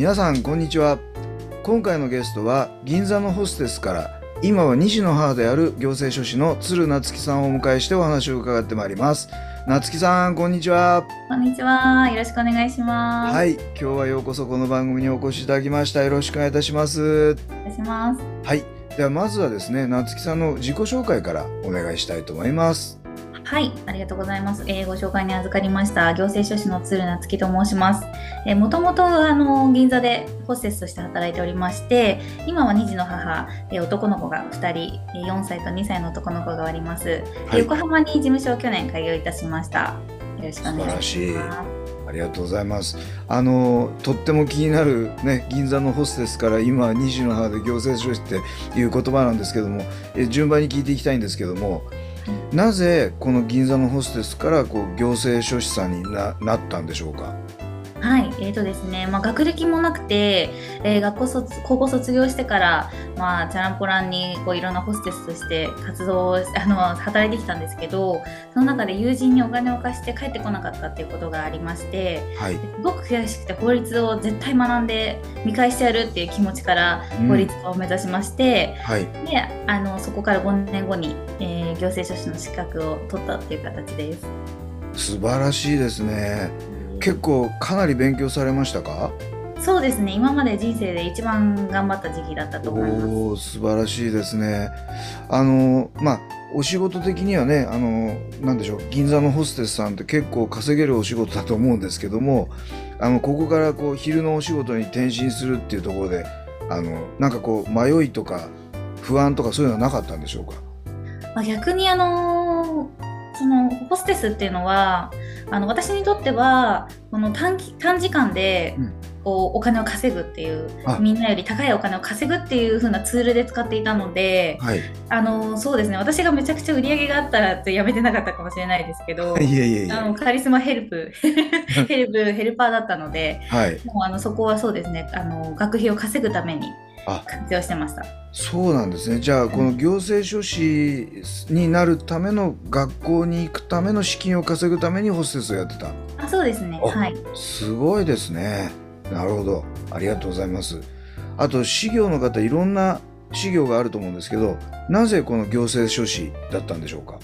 皆さんこんにちは。今回のゲストは銀座のホステスから今は2児の母である行政書士の鶴夏樹さんをお迎えしてお話を伺ってまいります。夏樹さんこんにちは。こんにちは。よろしくお願いします。はい。今日はようこそこの番組にお越しいただきました。よろしくお願いいたします。お願いします。はい。ではまずはですね夏樹さんの自己紹介からお願いしたいと思いますはい、ありがとうございます。えーご紹介に預かりました行政書士の鶴夏樹と申します。えー、もともとあの銀座でホステスとして働いておりまして、今は2児の母、えー男の子が2人、えー4歳と2歳の男の子がおります。ではい横浜に事務所を去年開業いたしました。よろしくお願いします。素晴らしいありがとうございますあのとっても気になるね銀座のホステスから今は2児の母で行政書士っていう言葉なんですけどもえ順番に聞いていきたいんですけどもなぜこの銀座のホステスからこう行政書士さんにななったんでしょうか、えーとですね、まあ、学歴もなくて、えー学校卒高校卒業してから、まあ、チャランポランにこういろんなホステスとして活動を あの働いてきたんですけどその中で友人にお金を貸して帰ってこなかったっていうことがありましてはい。すごく悔しくて法律を絶対学んで見返してやるっていう気持ちから法律家を目指しまして、はい。であのそこから5年後に、えー行政書士の資格を取ったっていう形です。素晴らしいですね結構かなり勉強されましたか？そうですね今まで人生で一番頑張った時期だったと思います。おー素晴らしいですね。あのまあお仕事的にはねあのなんでしょう銀座のホステスさんって結構稼げるお仕事だと思うんですけどもあのここからこう昼のお仕事に転身するっていうところであのなんかこう迷いとか不安とかそういうのはなかったんでしょうか？まあ、逆にあのーそのホステスっていうのはあの私にとってはこの短期短時間でうんこうお金を稼ぐっていうあみんなより高いお金を稼ぐっていう風なツールで使っていたのではい。あのーそうですね私がめちゃくちゃ売り上げがあったらってやめてなかったかもしれないですけど。あのカリスマヘルプ ヘルプヘルパーだったのではい。もうあのそこはそうですねあの学費を稼ぐためにあ活用してました。そうなんですね。じゃあこの行政書士になるための学校に行くための資金を稼ぐためにホステスをやってた。あそうですねあはいすごいですね。なるほど。ありがとうございます。あと、事業の方、いろんな事業があると思うんですけど、なぜこの行政書士だったんでしょうか？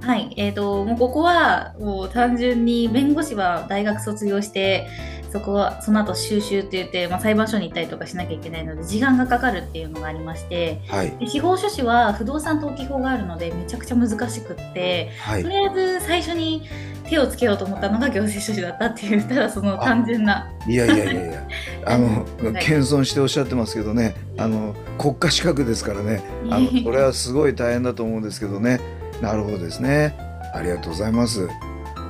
はい、えー、ともうここはもう単純に弁護士は大学卒業してそこはその後修習って言って、まあ、裁判所に行ったりとかしなきゃいけないので時間がかかるっていうのがありましてはい。で司法書士は不動産登記法があるのでめちゃくちゃ難しくってはいと。りあえず最初に手をつけようと思ったのが行政書士だったっていうただその単純ないやいやいやいや、あの、はい謙遜しておっしゃってますけどね、あの、国家資格ですからね、あの、これはすごい大変だと思うんですけどね。なるほどですね。ありがとうございます。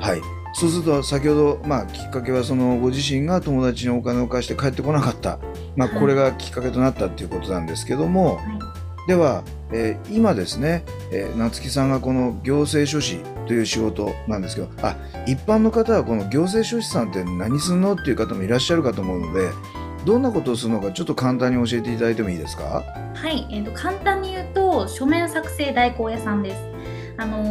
はい。そうすると、先ほど、まあ、きっかけは、その、ご自身が友達にお金を貸して帰ってこなかった。まあ、はいこれがきっかけとなったっていうことなんですけども、はいでは、えー今ですね、えー夏木さんがこの行政書士という仕事なんですけどあ一般の方はこの行政書士さんって何すんのっていう方もいらっしゃるかと思うのでどんなことをするのかちょっと簡単に教えていただいてもいいですか？はい、えー、と簡単に言うと書面作成代行屋さんです。あの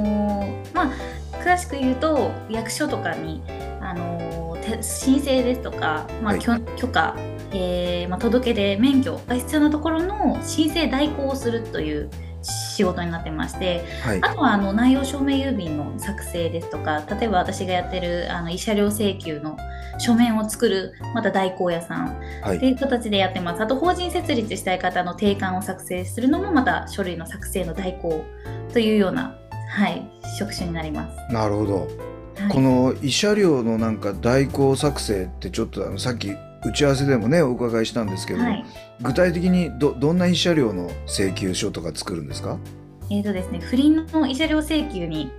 ーまあ詳しく言うと役所とかに、あの申請ですとか、まあはい。許許可、えーまあ、届け出免許が必要なところの申請代行をするという仕事になってましてはい。あとはあの内容証明郵便の作成ですとか例えば私がやってるあの慰謝料請求の書面を作るまた代行屋さんはい。っていう形でやってます。あと法人設立したい方の定款を作成するのもまた書類の作成の代行というような、はい、職種になります。なるほど、はい。この慰謝料のなんか代行作成ってちょっとあのさっき打ち合わせでもねお伺いしたんですけど、はい。具体的にどどんな慰謝料の請求書とか作るんですか？えーとですね、不倫の慰謝料請求に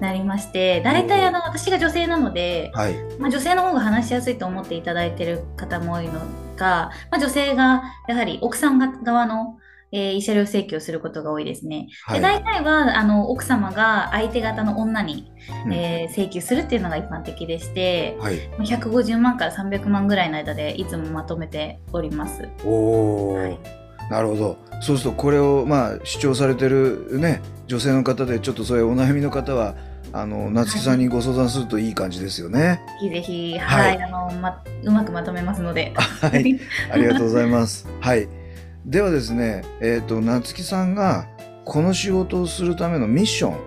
なりまして、大体あの私が女性なので、はい。まあ、女性の方が話しやすいと思っていただいている方も多いのが、まあ、女性がやはり奥さん側の、えー慰謝料請求をすることが多いですね。はい。で大体はあの奥様が相手方の女に、うん。えー請求するっていうのが一般的でして、はい。まあ150万から300万ぐらいの間でいつもまとめております。おお、はい。なるほど。そうするとこれをまあ主張されてるね女性の方でちょっとそういうお悩みの方はあの夏木さんにご相談するといい感じですよね。ぜひぜひ、ははいい、あの、ま、うまくまとめますので。はい、ありがとうございます。はい、ではですね、えっ、と夏木さんがこの仕事をするためのミッション、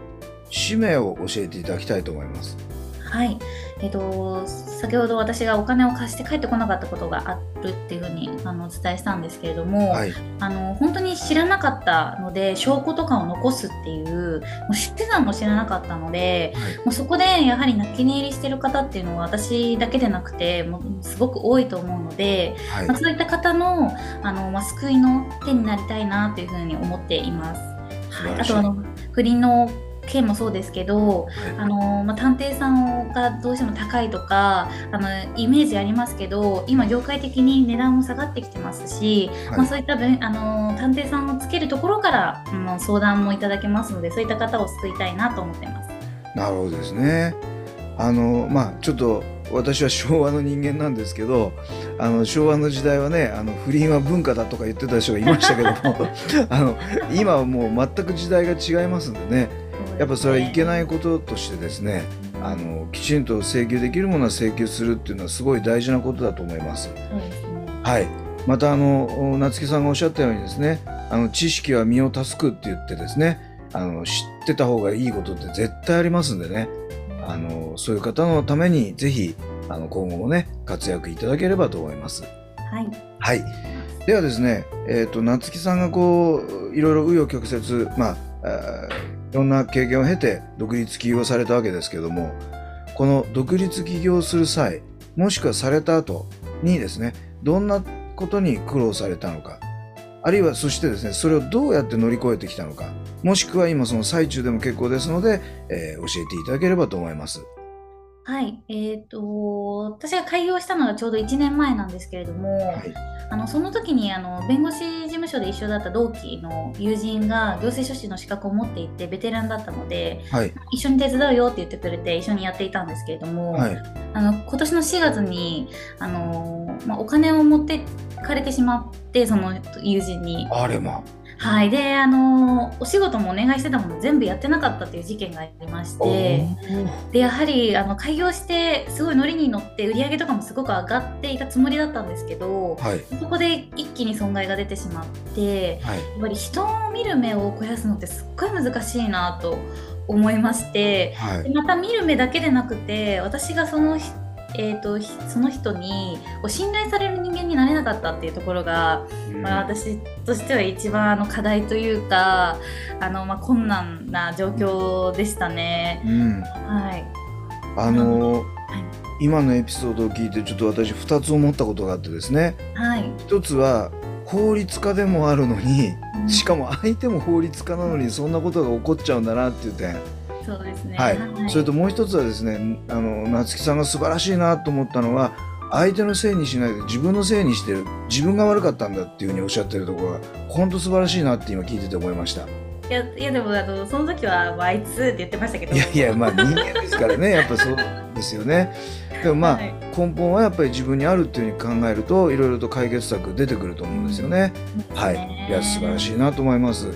使命を教えていただきたいと思います。はい。えっと、先ほど私がお金を貸して帰ってこなかったことがあるっていうふうにあのお伝えしたんですけれども、はい、あの本当に知らなかったので証拠とかを残すっていうもう知ってたのも知らなかったのではい、もうそこでやはり泣き寝入りしてる方っていうのは私だけでなくてもうすごく多いと思うので、はい。まあ、そういった方のあの、まあ、救いの手になりたいなというふうに思っています。はい、あとあの不倫の件もそうですけど、はいあのまあ、探偵さんがどうしても高いとかあのイメージありますけど今業界的に値段も下がってきてますし、はいまあ、そういった分あの探偵さんをつけるところから、うん、相談もいただけますのでそういった方を救いたいなと思ってます。なるほどですね。あのまあちょっと私は昭和の人間なんですけどあの昭和の時代はねあの不倫は文化だとか言ってた人がいましたけども あの今はもう全く時代が違いますんでねやっぱそれはいけないこととしてですねあのきちんと請求できるものは請求するっていうのはすごい大事なことだと思います。はい、またあの夏木さんがおっしゃったようにですねあの知識は身を助くって言ってですねあの知ってた方がいいことって絶対ありますんでねあのそういう方のためにぜひあの今後もね活躍いただければと思います。はいはい、ではですね、えー、と夏木さんがこういろいろ紆余曲折、まあ、あーいろんな経験を経て独立起業されたわけですけどもこの独立起業する際もしくはされた後にですねどんなことに苦労されたのかあるいはそしてですねそれをどうやって乗り越えてきたのかもしくは今その最中でも結構ですので、えー教えていただければと思います。はい、えっ、と私が開業したのがちょうど1年前なんですけれども、はい。あのその時にあの弁護士事務所で一緒だった同期の友人が行政書士の資格を持っていてベテランだったのではい。一緒に手伝うよって言ってくれて一緒にやっていたんですけれども、はい。あの今年の4月にあの、まあ、お金を持ってかれてしまってその友人に。あれまはい、であのお仕事もお願いしてたもの全部やってなかったっていう事件がありまして。でやはりあの開業してすごいノリに乗って売り上げとかもすごく上がっていたつもりだったんですけどはい。そこで一気に損害が出てしまってはい。やっぱり人を見る目を肥やすのってすっごい難しいなと思いましてはい。でまた見る目だけでなくて私がそのひえー、とひその人に信頼される人間になれなかったっていうところが、まあ、私としては一番あの課題というかあの、まあ、困難な状況でしたね。うん。はい。あの今のエピソードを聞いてちょっと私2つ思ったことがあってですね。はい、一つは法律家でもあるのにしかも相手も法律家なのにそんなことが起こっちゃうんだなっていう点、そうですね。はいそれともう一つはですねあの夏木さんが素晴らしいなと思ったのは相手のせいにしないで自分のせいにしてる自分が悪かったんだっていうふうにおっしゃってるところが本当素晴らしいなって今聞いてて思いました。いやいやでもあのその時はまああいつって言ってましたけど。いやいやまあ人間ですからねやっぱそうですよね。でもまあ、はい根本はやっぱり自分にあるっていうふうに考えるといろいろと解決策出てくると思うんですよね。はい、いや素晴らしいなと思います。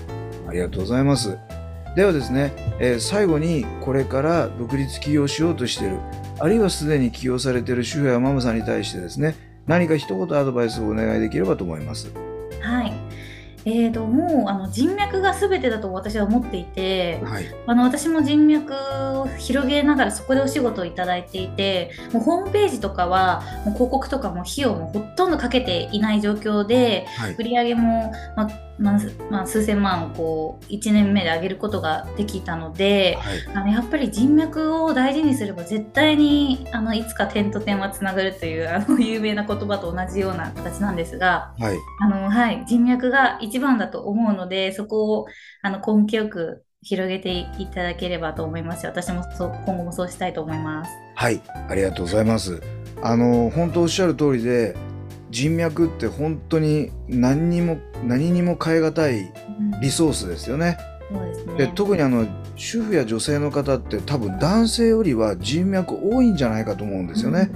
ありがとうございます。ではですね、えー最後にこれから独立起業しようとしている、あるいはすでに起業されている主婦やママさんに対してですね、何か一言アドバイスをお願いできればと思います。はい。えーと、もうあの人脈が全てだと私は思っていて、はい、あの私も人脈を広げながらそこでお仕事をいただいていてもうホームページとかはもう広告とかも費用もほとんどかけていない状況で、はい、売り上げも、まあまあまあ、数千万をこう1年目で上げることができたので、はい、あのやっぱり人脈を大事にすれば絶対にあのいつか点と点はつながるというあの 有名な言葉と同じような形なんですが、はい。あのはい、人脈が一番だと思うのでそこをあの根気よく広げていただければと思います私もそ今後もそうしたいと思います。はい。ありがとうございます。あの本当おっしゃる通りで人脈って本当に何にも何にも代え難いリソースですよね。で、特にあの主婦や女性の方って多分男性よりは人脈多いんじゃないかと思うんですよね。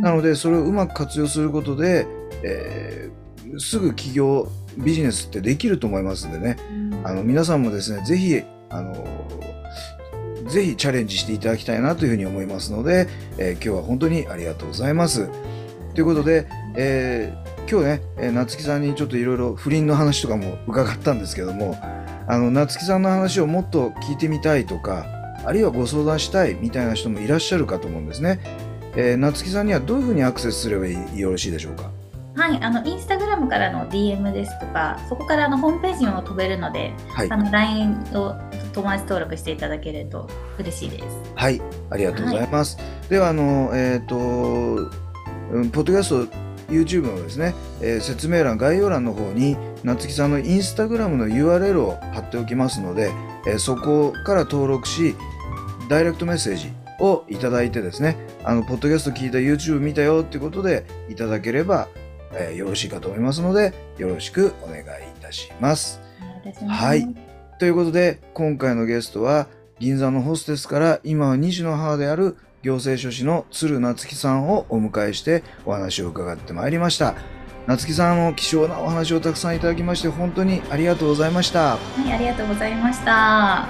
なのでそれをうまく活用することで、えー、すぐ起業ビジネスってできると思いますんでね、あの皆さんもですね是非あのぜひチャレンジしていただきたいなというふうに思いますので、えー、今日は本当にありがとうございます。ということで、えー、今日ね、えー、夏木さんにちょっといろいろ不倫の話とかも伺ったんですけども、あの、夏木さんの話をもっと聞いてみたいとか、あるいはご相談したいみたいな人もいらっしゃるかと思うんですね。えー、夏木さんにはどういうふうにアクセスすればよろしいでしょうか？はい、あのインスタグラムからの DM ですとか、そこからあのホームページにも飛べるので、はい、あの LINE を友達登録していただけると嬉しいです。はい、ありがとうございます。はい、ではあのえっ、ー、とポッドキャスト YouTube のですね、えー、説明欄、概要欄の方に、夏木さんのインスタグラムの URL を貼っておきますので、えー、そこから登録し、ダイレクトメッセージをいただいてですね、あの、ポッドキャスト聞いた YouTube 見たよっていうことでいただければ、えー、よろしいかと思いますので、よろしくお願いいたします。はい。ということで、今回のゲストは、銀座のホステスから今は2児の母である行政書士の鶴夏樹さんをお迎えしてお話を伺ってまいりました。夏樹さんの貴重なお話をたくさんいただきまして本当にありがとうございました。はいありがとうございました。